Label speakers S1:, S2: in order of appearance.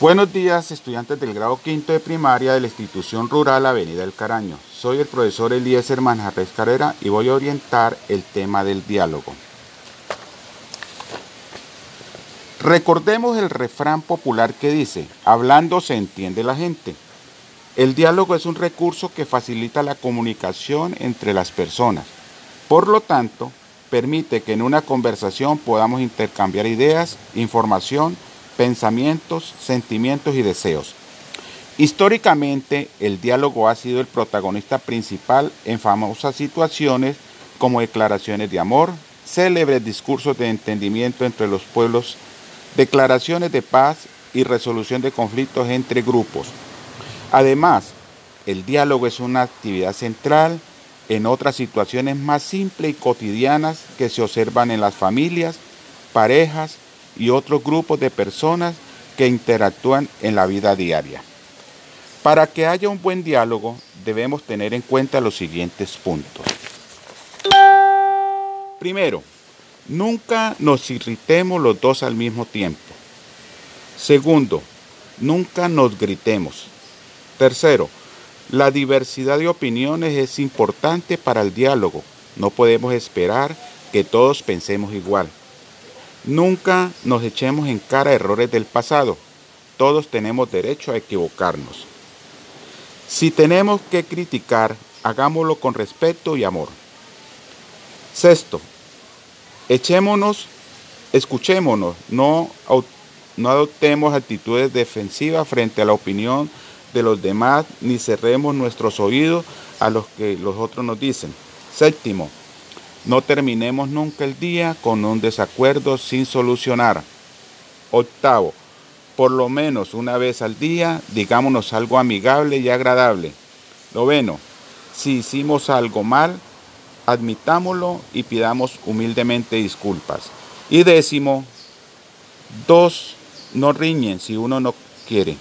S1: Buenos días, estudiantes del grado quinto de primaria de la institución rural Avenida del Caraño. Soy el profesor Eliezer Manjarres Carrera y voy a orientar el tema del diálogo. Recordemos el refrán popular que dice, hablando se entiende la gente. El diálogo es un recurso que facilita la comunicación entre las personas. Por lo tanto, permite que en una conversación podamos intercambiar ideas, información, pensamientos, sentimientos y deseos. Históricamente, el diálogo ha sido el protagonista principal en famosas situaciones como declaraciones de amor, célebres discursos de entendimiento entre los pueblos declaraciones de paz y resolución de conflictos entre grupos. Además, el diálogo es una actividad central en otras situaciones más simples y cotidianas que se observan en las familias, parejas y otros grupos de personas que interactúan en la vida diaria. Para que haya un buen diálogo debemos tener en cuenta los siguientes puntos. Primero, Nunca nos irritemos los dos al mismo tiempo. Segundo, nunca nos gritemos. Tercero, la diversidad de opiniones es importante para el diálogo. No podemos esperar que todos pensemos igual. Nunca nos echemos en cara errores del pasado. Todos tenemos derecho a equivocarnos. Si tenemos que criticar, hagámoslo con respeto y amor. Sexto, Echémonos, escuchémonos, no, no adoptemos actitudes defensivas frente a la opinión de los demás, ni cerremos nuestros oídos a los que los otros nos dicen. Séptimo, no terminemos nunca el día con un desacuerdo sin solucionar. Octavo, por lo menos una vez al día, digámonos algo amigable y agradable. Noveno, si hicimos algo mal, admitámoslo y pidamos humildemente disculpas. Y décimo, dos, no riñen si uno no quiere.